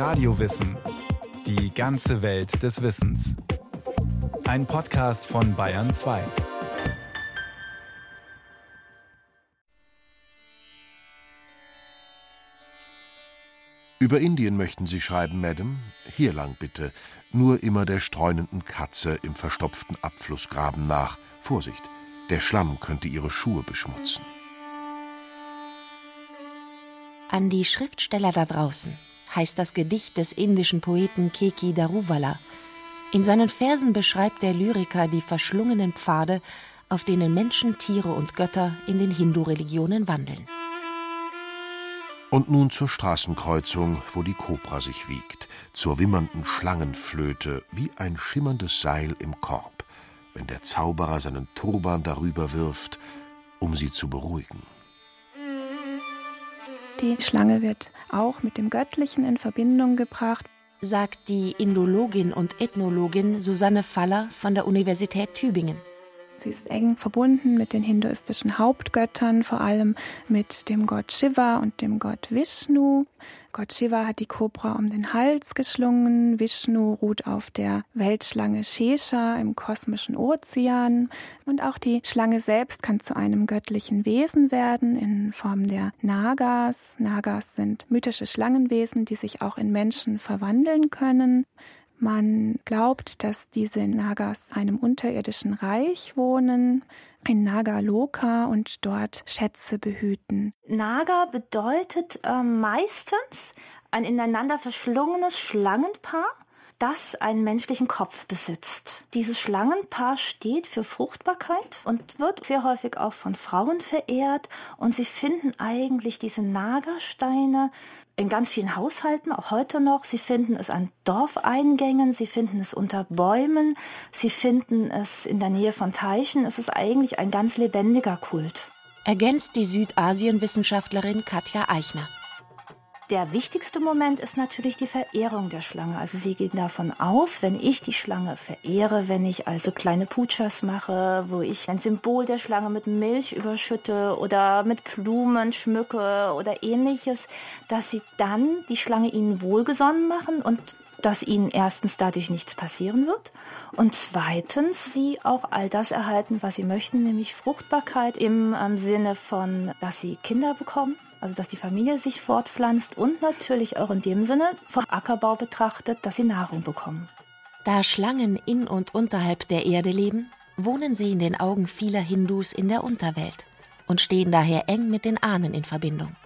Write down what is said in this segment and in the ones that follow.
Radiowissen. Die ganze Welt des Wissens. Ein Podcast von Bayern 2. Über Indien möchten Sie schreiben, Madame? Hier lang bitte. Nur immer der streunenden Katze im verstopften Abflussgraben nach. Vorsicht, der Schlamm könnte Ihre Schuhe beschmutzen. An die Schriftsteller da draußen heißt das Gedicht des indischen Poeten Keki Daruvala. In seinen Versen beschreibt der Lyriker die verschlungenen Pfade, auf denen Menschen, Tiere und Götter in den Hindu-Religionen wandeln. Und nun zur Straßenkreuzung, wo die Kobra sich wiegt, zur wimmernden Schlangenflöte, wie ein schimmerndes Seil im Korb, wenn der Zauberer seinen Turban darüber wirft, um sie zu beruhigen. Die Schlange wird auch mit dem Göttlichen in Verbindung gebracht, sagt die Indologin und Ethnologin Susanne Faller von der Universität Tübingen. Sie ist eng verbunden mit den hinduistischen Hauptgöttern, vor allem mit dem Gott Shiva und dem Gott Vishnu. Gott Shiva hat die Kobra um den Hals geschlungen, Vishnu ruht auf der Weltschlange Shesha im kosmischen Ozean und auch die Schlange selbst kann zu einem göttlichen Wesen werden in Form der Nagas. Nagas sind mythische Schlangenwesen, die sich auch in Menschen verwandeln können. Man glaubt, dass diese Nagas einem unterirdischen Reich wohnen, in Nagaloka und dort Schätze behüten. Naga bedeutet äh, meistens ein ineinander verschlungenes Schlangenpaar, das einen menschlichen Kopf besitzt. Dieses Schlangenpaar steht für Fruchtbarkeit und wird sehr häufig auch von Frauen verehrt und sie finden eigentlich diese Nagersteine in ganz vielen Haushalten, auch heute noch. Sie finden es an Dorfeingängen, sie finden es unter Bäumen, sie finden es in der Nähe von Teichen. Es ist eigentlich ein ganz lebendiger Kult. Ergänzt die Südasien-Wissenschaftlerin Katja Eichner. Der wichtigste Moment ist natürlich die Verehrung der Schlange. Also sie gehen davon aus, wenn ich die Schlange verehre, wenn ich also kleine Puchas mache, wo ich ein Symbol der Schlange mit Milch überschütte oder mit Blumen schmücke oder ähnliches, dass sie dann die Schlange ihnen wohlgesonnen machen und dass ihnen erstens dadurch nichts passieren wird und zweitens sie auch all das erhalten, was sie möchten, nämlich Fruchtbarkeit im, im Sinne von, dass sie Kinder bekommen also dass die Familie sich fortpflanzt und natürlich auch in dem Sinne vom Ackerbau betrachtet, dass sie Nahrung bekommen. Da Schlangen in und unterhalb der Erde leben, wohnen sie in den Augen vieler Hindus in der Unterwelt und stehen daher eng mit den Ahnen in Verbindung.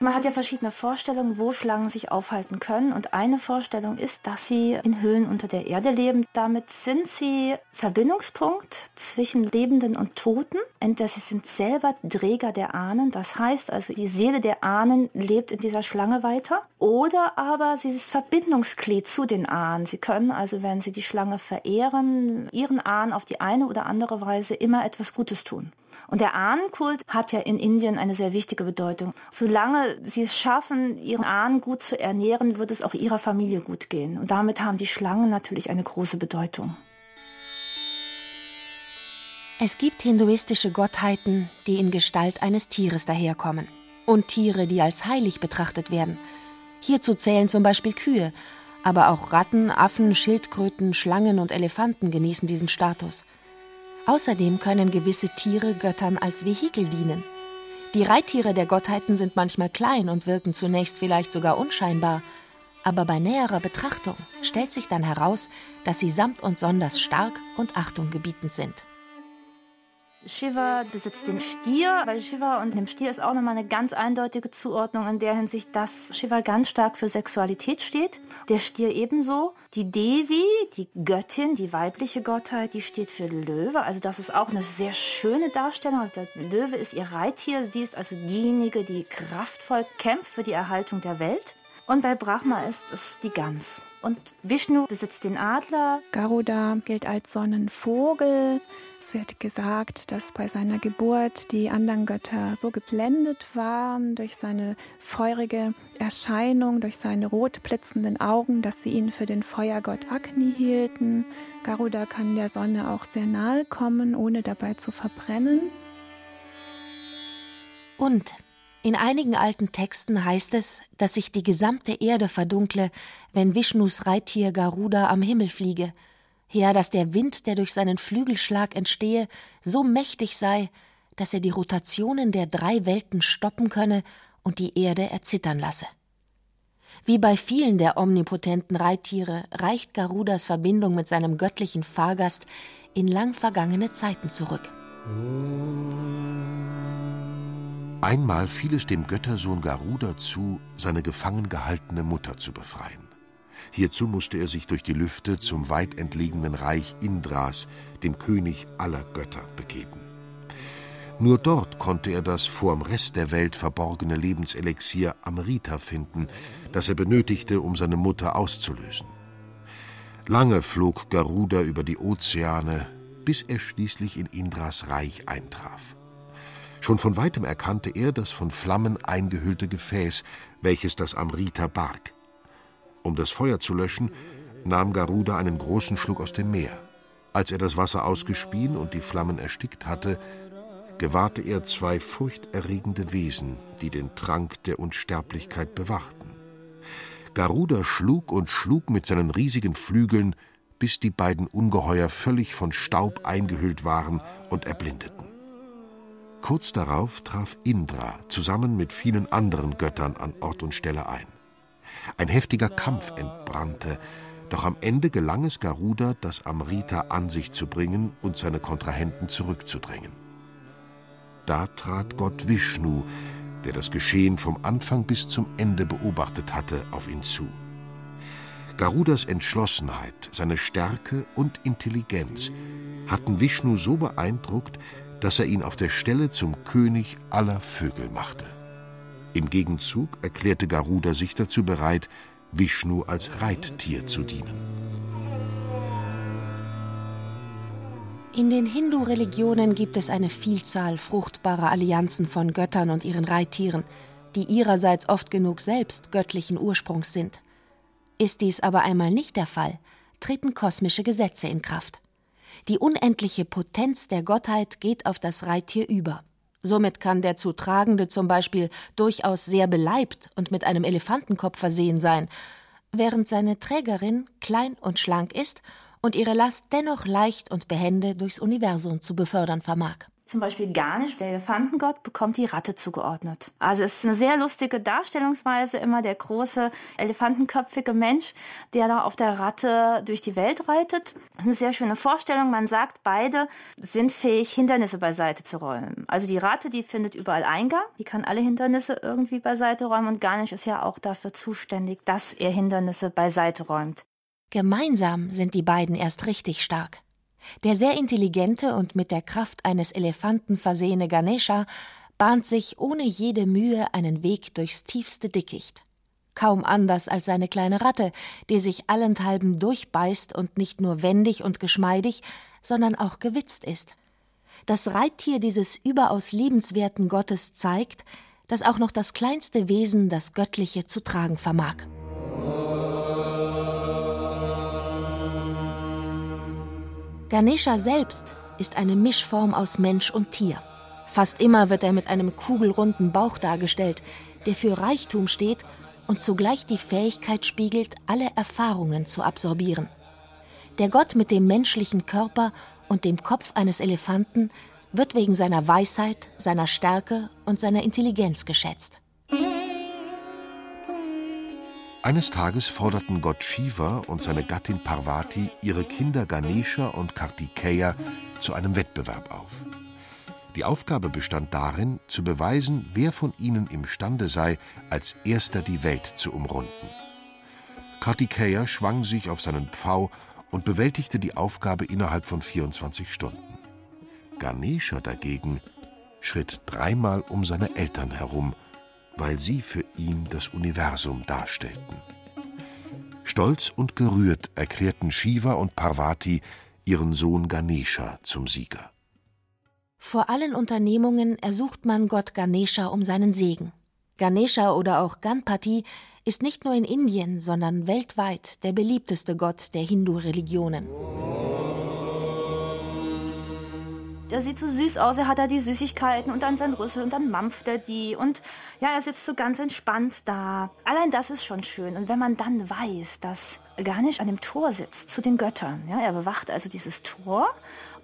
Man hat ja verschiedene Vorstellungen, wo Schlangen sich aufhalten können. Und eine Vorstellung ist, dass sie in Höhlen unter der Erde leben. Damit sind sie Verbindungspunkt zwischen Lebenden und Toten. Entweder sie sind selber Träger der Ahnen. Das heißt also, die Seele der Ahnen lebt in dieser Schlange weiter. Oder aber sie ist Verbindungsglied zu den Ahnen. Sie können also, wenn sie die Schlange verehren, ihren Ahnen auf die eine oder andere Weise immer etwas Gutes tun. Und der Ahnenkult hat ja in Indien eine sehr wichtige Bedeutung. Solange sie es schaffen, ihren Ahnen gut zu ernähren, wird es auch ihrer Familie gut gehen. Und damit haben die Schlangen natürlich eine große Bedeutung. Es gibt hinduistische Gottheiten, die in Gestalt eines Tieres daherkommen. Und Tiere, die als heilig betrachtet werden. Hierzu zählen zum Beispiel Kühe, aber auch Ratten, Affen, Schildkröten, Schlangen und Elefanten genießen diesen Status. Außerdem können gewisse Tiere Göttern als Vehikel dienen. Die Reittiere der Gottheiten sind manchmal klein und wirken zunächst vielleicht sogar unscheinbar, aber bei näherer Betrachtung stellt sich dann heraus, dass sie samt und sonders stark und achtunggebietend sind. Shiva besitzt den Stier. Bei Shiva und dem Stier ist auch nochmal eine ganz eindeutige Zuordnung in der Hinsicht, dass Shiva ganz stark für Sexualität steht. Der Stier ebenso. Die Devi, die Göttin, die weibliche Gottheit, die steht für Löwe. Also das ist auch eine sehr schöne Darstellung. Also der Löwe ist ihr Reittier. Sie ist also diejenige, die kraftvoll kämpft für die Erhaltung der Welt. Und bei Brahma ist es die Gans. Und Vishnu besitzt den Adler. Garuda gilt als Sonnenvogel. Es wird gesagt, dass bei seiner Geburt die anderen Götter so geblendet waren durch seine feurige Erscheinung, durch seine rot blitzenden Augen, dass sie ihn für den Feuergott Agni hielten. Garuda kann der Sonne auch sehr nahe kommen, ohne dabei zu verbrennen. Und In einigen alten Texten heißt es, dass sich die gesamte Erde verdunkle, wenn Vishnus Reittier Garuda am Himmel fliege, ja, dass der Wind, der durch seinen Flügelschlag entstehe, so mächtig sei, dass er die Rotationen der drei Welten stoppen könne und die Erde erzittern lasse. Wie bei vielen der omnipotenten Reittiere reicht Garudas Verbindung mit seinem göttlichen Fahrgast in lang vergangene Zeiten zurück. Einmal fiel es dem Göttersohn Garuda zu, seine gefangen gehaltene Mutter zu befreien. Hierzu musste er sich durch die Lüfte zum weit entlegenen Reich Indras, dem König aller Götter, begeben. Nur dort konnte er das vor dem Rest der Welt verborgene Lebenselixier Amrita finden, das er benötigte, um seine Mutter auszulösen. Lange flog Garuda über die Ozeane, bis er schließlich in Indras Reich eintraf. Schon von weitem erkannte er das von Flammen eingehüllte Gefäß, welches das Amrita barg. Um das Feuer zu löschen, nahm Garuda einen großen Schluck aus dem Meer. Als er das Wasser ausgespien und die Flammen erstickt hatte, gewahrte er zwei furchterregende Wesen, die den Trank der Unsterblichkeit bewachten. Garuda schlug und schlug mit seinen riesigen Flügeln, bis die beiden Ungeheuer völlig von Staub eingehüllt waren und erblindeten. Kurz darauf traf Indra zusammen mit vielen anderen Göttern an Ort und Stelle ein. Ein heftiger Kampf entbrannte, doch am Ende gelang es Garuda, das Amrita an sich zu bringen und seine Kontrahenten zurückzudrängen. Da trat Gott Vishnu, der das Geschehen vom Anfang bis zum Ende beobachtet hatte, auf ihn zu. Garudas Entschlossenheit, seine Stärke und Intelligenz hatten Vishnu so beeindruckt, dass er ihn auf der Stelle zum König aller Vögel machte. Im Gegenzug erklärte Garuda sich dazu bereit, Vishnu als Reittier zu dienen. In den Hindu-Religionen gibt es eine Vielzahl fruchtbarer Allianzen von Göttern und ihren Reittieren, die ihrerseits oft genug selbst göttlichen Ursprungs sind. Ist dies aber einmal nicht der Fall, treten kosmische Gesetze in Kraft. Die unendliche Potenz der Gottheit geht auf das Reittier über. Somit kann der zu Tragende zum Beispiel durchaus sehr beleibt und mit einem Elefantenkopf versehen sein, während seine Trägerin klein und schlank ist und ihre Last dennoch leicht und behende durchs Universum zu befördern vermag. Zum Beispiel Garnisch, der Elefantengott, bekommt die Ratte zugeordnet. Also es ist eine sehr lustige Darstellungsweise, immer der große elefantenköpfige Mensch, der da auf der Ratte durch die Welt reitet. Eine sehr schöne Vorstellung. Man sagt, beide sind fähig, Hindernisse beiseite zu räumen. Also die Ratte, die findet überall Eingang, die kann alle Hindernisse irgendwie beiseite räumen und Garnisch ist ja auch dafür zuständig, dass er Hindernisse beiseite räumt. Gemeinsam sind die beiden erst richtig stark. Der sehr intelligente und mit der Kraft eines Elefanten versehene Ganesha bahnt sich ohne jede Mühe einen Weg durchs tiefste Dickicht. Kaum anders als seine kleine Ratte, die sich allenthalben durchbeißt und nicht nur wendig und geschmeidig, sondern auch gewitzt ist. Das Reittier dieses überaus liebenswerten Gottes zeigt, dass auch noch das kleinste Wesen das Göttliche zu tragen vermag. Ganesha selbst ist eine Mischform aus Mensch und Tier. Fast immer wird er mit einem kugelrunden Bauch dargestellt, der für Reichtum steht und zugleich die Fähigkeit spiegelt, alle Erfahrungen zu absorbieren. Der Gott mit dem menschlichen Körper und dem Kopf eines Elefanten wird wegen seiner Weisheit, seiner Stärke und seiner Intelligenz geschätzt. Eines Tages forderten Gott Shiva und seine Gattin Parvati ihre Kinder Ganesha und Kartikeya zu einem Wettbewerb auf. Die Aufgabe bestand darin, zu beweisen, wer von ihnen imstande sei, als erster die Welt zu umrunden. Kartikeya schwang sich auf seinen Pfau und bewältigte die Aufgabe innerhalb von 24 Stunden. Ganesha dagegen schritt dreimal um seine Eltern herum weil sie für ihn das Universum darstellten. Stolz und gerührt erklärten Shiva und Parvati ihren Sohn Ganesha zum Sieger. Vor allen Unternehmungen ersucht man Gott Ganesha um seinen Segen. Ganesha oder auch Ganpati ist nicht nur in Indien, sondern weltweit der beliebteste Gott der Hindu-Religionen. Der sieht so süß aus, er hat da die Süßigkeiten und dann sein Rüssel und dann mampft er die und ja, er sitzt so ganz entspannt da. Allein das ist schon schön. Und wenn man dann weiß, dass Ganesh an dem Tor sitzt zu den Göttern, ja, er bewacht also dieses Tor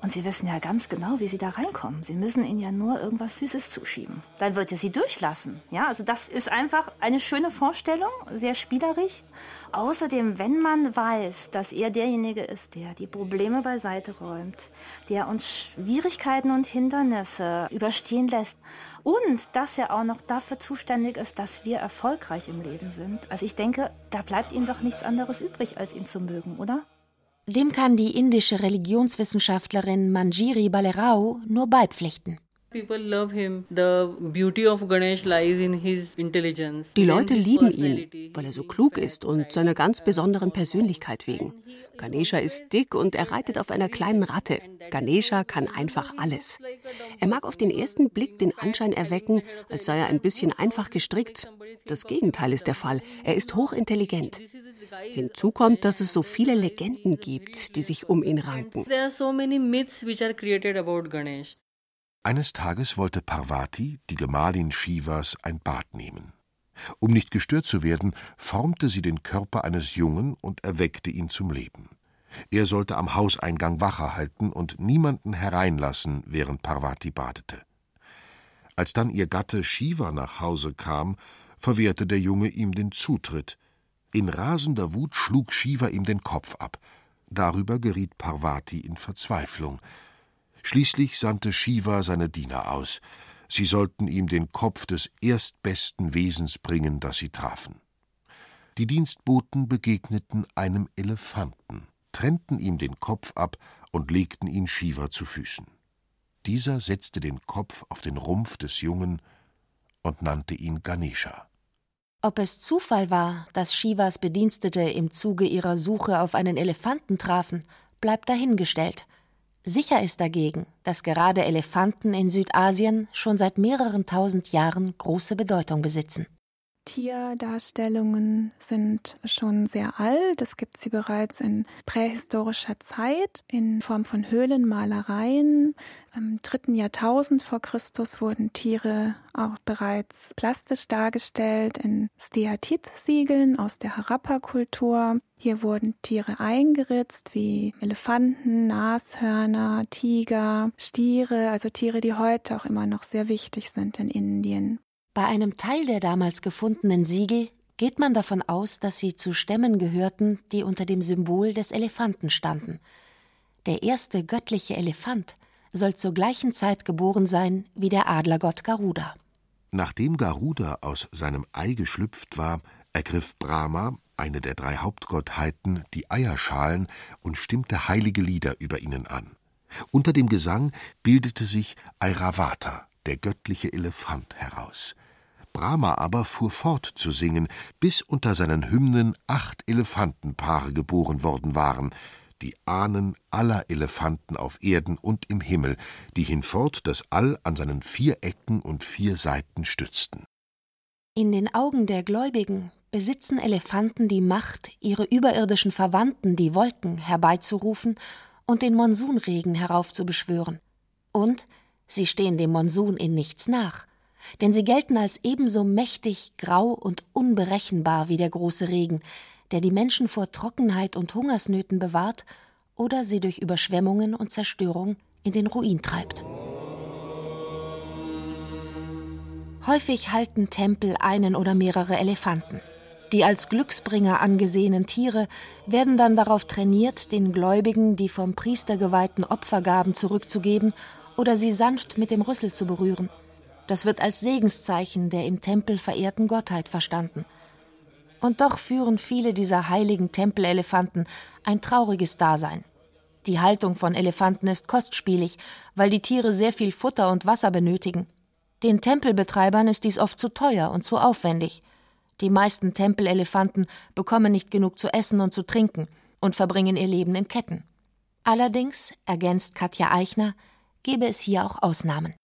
und sie wissen ja ganz genau, wie sie da reinkommen. Sie müssen ihnen ja nur irgendwas Süßes zuschieben. Dann wird er sie durchlassen. Ja, also das ist einfach eine schöne Vorstellung, sehr spielerisch. Außerdem, wenn man weiß, dass er derjenige ist, der die Probleme beiseite räumt, der uns Schwierigkeiten und Hindernisse überstehen lässt und dass er auch noch dafür zuständig ist, dass wir erfolgreich im Leben sind. Also ich denke, da bleibt ihnen doch nichts anderes übrig, als ihn zu mögen, oder? Dem kann die indische Religionswissenschaftlerin Manjiri Balerao nur beipflichten. Die Leute lieben ihn, weil er so klug ist und seiner ganz besonderen Persönlichkeit wegen. Ganesha ist dick und er reitet auf einer kleinen Ratte. Ganesha kann einfach alles. Er mag auf den ersten Blick den Anschein erwecken, als sei er ein bisschen einfach gestrickt. Das Gegenteil ist der Fall. Er ist hochintelligent. Hinzu kommt, dass es so viele Legenden gibt, die sich um ihn ranken. Eines Tages wollte Parvati, die Gemahlin Shivas, ein Bad nehmen. Um nicht gestört zu werden, formte sie den Körper eines Jungen und erweckte ihn zum Leben. Er sollte am Hauseingang Wache halten und niemanden hereinlassen, während Parvati badete. Als dann ihr Gatte Shiva nach Hause kam, verwehrte der Junge ihm den Zutritt, in rasender Wut schlug Shiva ihm den Kopf ab. Darüber geriet Parvati in Verzweiflung. Schließlich sandte Shiva seine Diener aus. Sie sollten ihm den Kopf des erstbesten Wesens bringen, das sie trafen. Die Dienstboten begegneten einem Elefanten, trennten ihm den Kopf ab und legten ihn Shiva zu Füßen. Dieser setzte den Kopf auf den Rumpf des Jungen und nannte ihn Ganesha. Ob es Zufall war, dass Shivas Bedienstete im Zuge ihrer Suche auf einen Elefanten trafen, bleibt dahingestellt. Sicher ist dagegen, dass gerade Elefanten in Südasien schon seit mehreren tausend Jahren große Bedeutung besitzen. Tierdarstellungen sind schon sehr alt. Es gibt sie bereits in prähistorischer Zeit in Form von Höhlenmalereien. Im dritten Jahrtausend vor Christus wurden Tiere auch bereits plastisch dargestellt in Steatit-Siegeln aus der Harappa-Kultur. Hier wurden Tiere eingeritzt wie Elefanten, Nashörner, Tiger, Stiere, also Tiere, die heute auch immer noch sehr wichtig sind in Indien. Bei einem Teil der damals gefundenen Siegel geht man davon aus, dass sie zu Stämmen gehörten, die unter dem Symbol des Elefanten standen. Der erste göttliche Elefant soll zur gleichen Zeit geboren sein wie der Adlergott Garuda. Nachdem Garuda aus seinem Ei geschlüpft war, ergriff Brahma, eine der drei Hauptgottheiten, die Eierschalen und stimmte heilige Lieder über ihnen an. Unter dem Gesang bildete sich Airavata, der göttliche Elefant, heraus. Brahma aber fuhr fort zu singen, bis unter seinen Hymnen acht Elefantenpaare geboren worden waren, die Ahnen aller Elefanten auf Erden und im Himmel, die hinfort das All an seinen vier Ecken und vier Seiten stützten. In den Augen der Gläubigen besitzen Elefanten die Macht, ihre überirdischen Verwandten, die Wolken, herbeizurufen und den Monsunregen heraufzubeschwören. Und sie stehen dem Monsun in nichts nach denn sie gelten als ebenso mächtig, grau und unberechenbar wie der große Regen, der die Menschen vor Trockenheit und Hungersnöten bewahrt oder sie durch Überschwemmungen und Zerstörung in den Ruin treibt. Häufig halten Tempel einen oder mehrere Elefanten. Die als Glücksbringer angesehenen Tiere werden dann darauf trainiert, den Gläubigen die vom Priester geweihten Opfergaben zurückzugeben oder sie sanft mit dem Rüssel zu berühren – das wird als Segenszeichen der im Tempel verehrten Gottheit verstanden. Und doch führen viele dieser heiligen Tempelelefanten ein trauriges Dasein. Die Haltung von Elefanten ist kostspielig, weil die Tiere sehr viel Futter und Wasser benötigen. Den Tempelbetreibern ist dies oft zu teuer und zu aufwendig. Die meisten Tempelelefanten bekommen nicht genug zu essen und zu trinken und verbringen ihr Leben in Ketten. Allerdings, ergänzt Katja Eichner, gebe es hier auch Ausnahmen.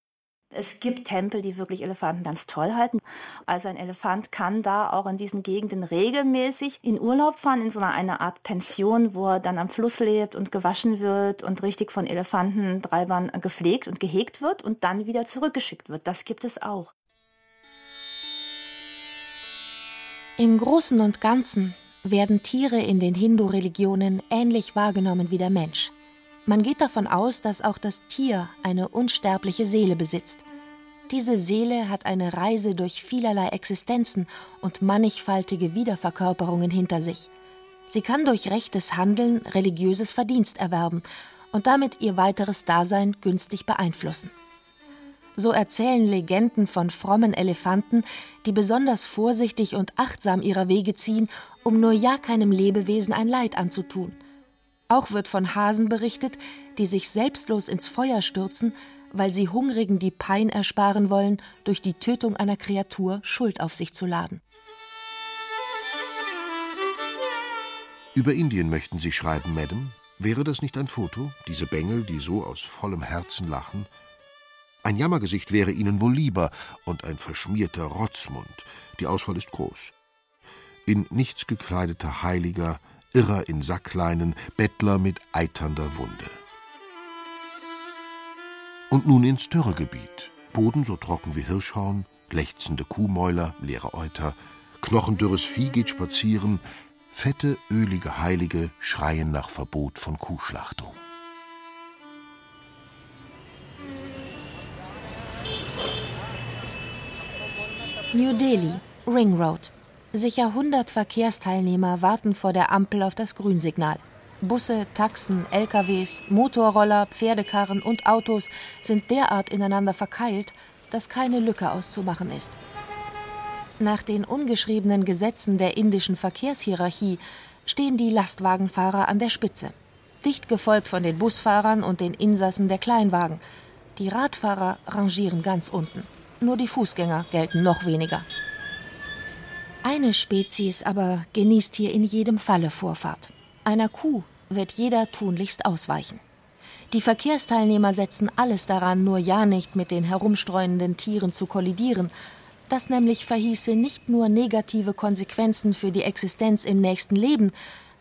Es gibt Tempel, die wirklich Elefanten ganz toll halten. Also ein Elefant kann da auch in diesen Gegenden regelmäßig in Urlaub fahren, in so einer eine Art Pension, wo er dann am Fluss lebt und gewaschen wird und richtig von Elefantentreibern gepflegt und gehegt wird und dann wieder zurückgeschickt wird. Das gibt es auch. Im Großen und Ganzen werden Tiere in den Hindu-Religionen ähnlich wahrgenommen wie der Mensch. Man geht davon aus, dass auch das Tier eine unsterbliche Seele besitzt. Diese Seele hat eine Reise durch vielerlei Existenzen und mannigfaltige Wiederverkörperungen hinter sich. Sie kann durch rechtes Handeln religiöses Verdienst erwerben und damit ihr weiteres Dasein günstig beeinflussen. So erzählen Legenden von frommen Elefanten, die besonders vorsichtig und achtsam ihrer Wege ziehen, um nur ja keinem Lebewesen ein Leid anzutun – auch wird von Hasen berichtet, die sich selbstlos ins Feuer stürzen, weil sie Hungrigen die Pein ersparen wollen, durch die Tötung einer Kreatur Schuld auf sich zu laden. Über Indien möchten Sie schreiben, Madame? Wäre das nicht ein Foto? Diese Bengel, die so aus vollem Herzen lachen? Ein Jammergesicht wäre Ihnen wohl lieber und ein verschmierter Rotzmund. Die Auswahl ist groß. In nichts gekleideter Heiliger Irrer in Sackleinen, Bettler mit eiternder Wunde. Und nun ins Dürregebiet. Boden so trocken wie Hirschhorn, lechzende Kuhmäuler, leere Euter, knochendürres Vieh geht spazieren, fette, ölige Heilige schreien nach Verbot von Kuhschlachtung. New Delhi, Ring Road, Sicher 100 Verkehrsteilnehmer warten vor der Ampel auf das Grünsignal. Busse, Taxen, LKWs, Motorroller, Pferdekarren und Autos sind derart ineinander verkeilt, dass keine Lücke auszumachen ist. Nach den ungeschriebenen Gesetzen der indischen Verkehrshierarchie stehen die Lastwagenfahrer an der Spitze, dicht gefolgt von den Busfahrern und den Insassen der Kleinwagen. Die Radfahrer rangieren ganz unten. Nur die Fußgänger gelten noch weniger. Eine Spezies aber genießt hier in jedem Falle Vorfahrt. Einer Kuh wird jeder tunlichst ausweichen. Die Verkehrsteilnehmer setzen alles daran, nur ja nicht mit den herumstreuenden Tieren zu kollidieren. Das nämlich verhieße nicht nur negative Konsequenzen für die Existenz im nächsten Leben,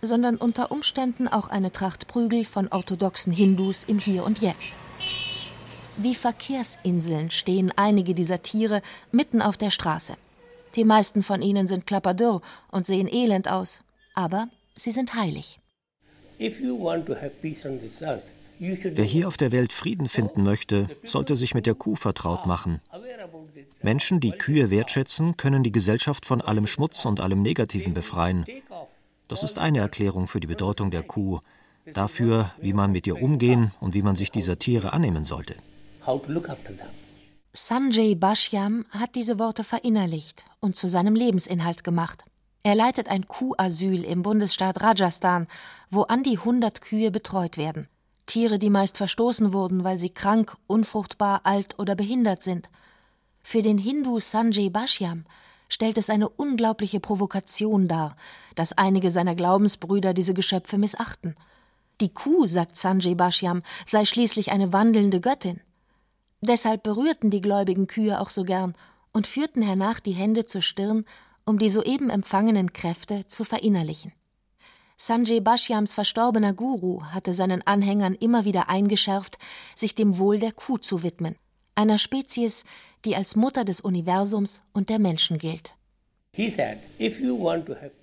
sondern unter Umständen auch eine Tracht Prügel von orthodoxen Hindus im Hier und Jetzt. Wie Verkehrsinseln stehen einige dieser Tiere mitten auf der Straße. Die meisten von ihnen sind klapperdürr und sehen elend aus, aber sie sind heilig. Wer hier auf der Welt Frieden finden möchte, sollte sich mit der Kuh vertraut machen. Menschen, die Kühe wertschätzen, können die Gesellschaft von allem Schmutz und allem Negativen befreien. Das ist eine Erklärung für die Bedeutung der Kuh, dafür, wie man mit ihr umgehen und wie man sich dieser Tiere annehmen sollte. Sanjay Bashyam hat diese Worte verinnerlicht und zu seinem Lebensinhalt gemacht. Er leitet ein Kuhasyl im Bundesstaat Rajasthan, wo an die 100 Kühe betreut werden. Tiere, die meist verstoßen wurden, weil sie krank, unfruchtbar, alt oder behindert sind. Für den Hindu Sanjay Bashyam stellt es eine unglaubliche Provokation dar, dass einige seiner Glaubensbrüder diese Geschöpfe missachten. Die Kuh, sagt Sanjay Bashyam, sei schließlich eine wandelnde Göttin. Deshalb berührten die gläubigen Kühe auch so gern und führten hernach die Hände zur Stirn, um die soeben empfangenen Kräfte zu verinnerlichen. Sanjay Bashyams verstorbener Guru hatte seinen Anhängern immer wieder eingeschärft, sich dem Wohl der Kuh zu widmen, einer Spezies, die als Mutter des Universums und der Menschen gilt.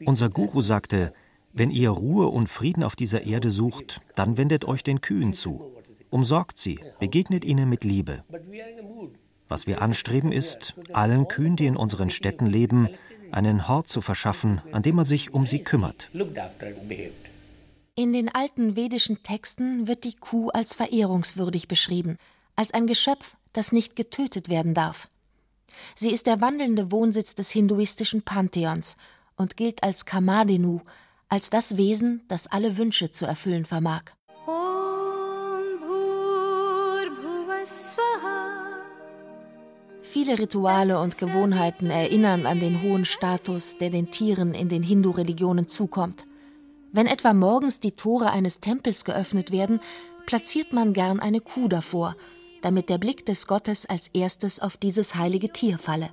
Unser Guru sagte, wenn ihr Ruhe und Frieden auf dieser Erde sucht, dann wendet euch den Kühen zu. Umsorgt sie, begegnet ihnen mit Liebe. Was wir anstreben ist, allen Kühen, die in unseren Städten leben, einen Hort zu verschaffen, an dem man sich um sie kümmert. In den alten vedischen Texten wird die Kuh als verehrungswürdig beschrieben, als ein Geschöpf, das nicht getötet werden darf. Sie ist der wandelnde Wohnsitz des hinduistischen Pantheons und gilt als Kamadenu, als das Wesen, das alle Wünsche zu erfüllen vermag. Viele Rituale und Gewohnheiten erinnern an den hohen Status, der den Tieren in den Hindu-Religionen zukommt. Wenn etwa morgens die Tore eines Tempels geöffnet werden, platziert man gern eine Kuh davor, damit der Blick des Gottes als erstes auf dieses heilige Tier falle.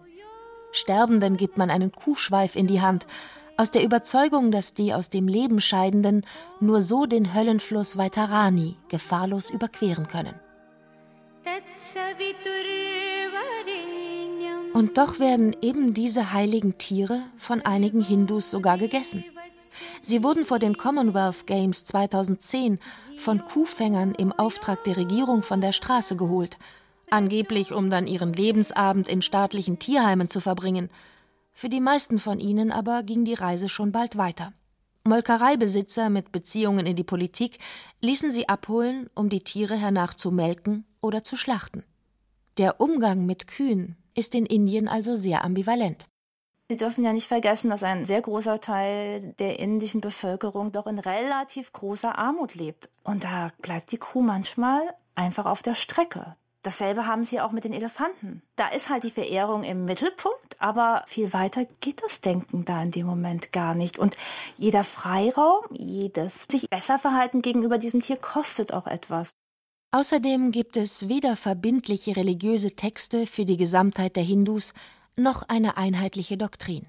Sterbenden gibt man einen Kuhschweif in die Hand, aus der Überzeugung, dass die aus dem Leben Scheidenden nur so den Höllenfluss Vaitarani gefahrlos überqueren können. Und doch werden eben diese heiligen Tiere von einigen Hindus sogar gegessen. Sie wurden vor den Commonwealth Games 2010 von Kuhfängern im Auftrag der Regierung von der Straße geholt, angeblich um dann ihren Lebensabend in staatlichen Tierheimen zu verbringen. Für die meisten von ihnen aber ging die Reise schon bald weiter. Molkereibesitzer mit Beziehungen in die Politik ließen sie abholen, um die Tiere hernach zu melken oder zu schlachten. Der Umgang mit Kühen ist in Indien also sehr ambivalent. Sie dürfen ja nicht vergessen, dass ein sehr großer Teil der indischen Bevölkerung doch in relativ großer Armut lebt. Und da bleibt die Kuh manchmal einfach auf der Strecke. Dasselbe haben sie auch mit den Elefanten. Da ist halt die Verehrung im Mittelpunkt, aber viel weiter geht das Denken da in dem Moment gar nicht. Und jeder Freiraum, jedes sich besser verhalten gegenüber diesem Tier kostet auch etwas. Außerdem gibt es weder verbindliche religiöse Texte für die Gesamtheit der Hindus noch eine einheitliche Doktrin.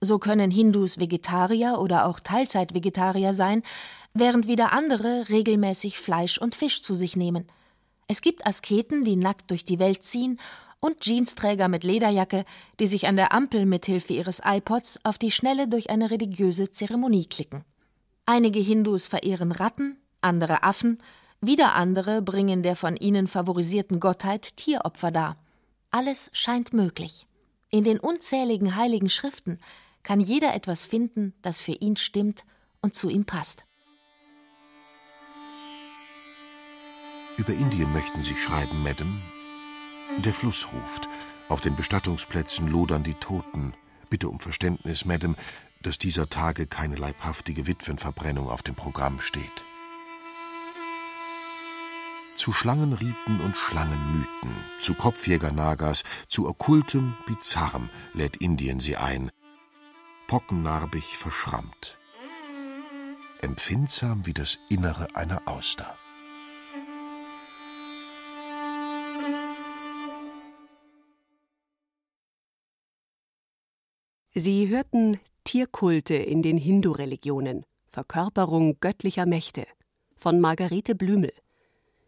So können Hindus Vegetarier oder auch Teilzeitvegetarier sein, während wieder andere regelmäßig Fleisch und Fisch zu sich nehmen. Es gibt Asketen, die nackt durch die Welt ziehen, und Jeansträger mit Lederjacke, die sich an der Ampel mithilfe ihres iPods auf die Schnelle durch eine religiöse Zeremonie klicken. Einige Hindus verehren Ratten, andere Affen, wieder andere bringen der von ihnen favorisierten Gottheit Tieropfer dar. Alles scheint möglich. In den unzähligen heiligen Schriften kann jeder etwas finden, das für ihn stimmt und zu ihm passt. Über Indien möchten Sie schreiben, Madame? Der Fluss ruft. Auf den Bestattungsplätzen lodern die Toten. Bitte um Verständnis, Madame, dass dieser Tage keine leibhaftige Witwenverbrennung auf dem Programm steht. Zu Schlangenriten und Schlangenmythen, zu Kopfjäger-Nagas, zu okkultem, bizarrem lädt Indien sie ein. Pockennarbig verschrammt. Empfindsam wie das Innere einer Auster. Sie hörten Tierkulte in den Hindu-Religionen, Verkörperung göttlicher Mächte von Margarete Blümel.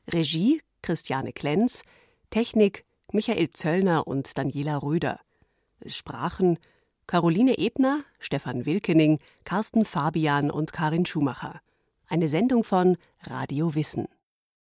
Regie Christiane Klenz, Technik Michael Zöllner und Daniela Röder. Es sprachen Caroline Ebner, Stefan Wilkening, Carsten Fabian und Karin Schumacher. Eine Sendung von Radio Wissen.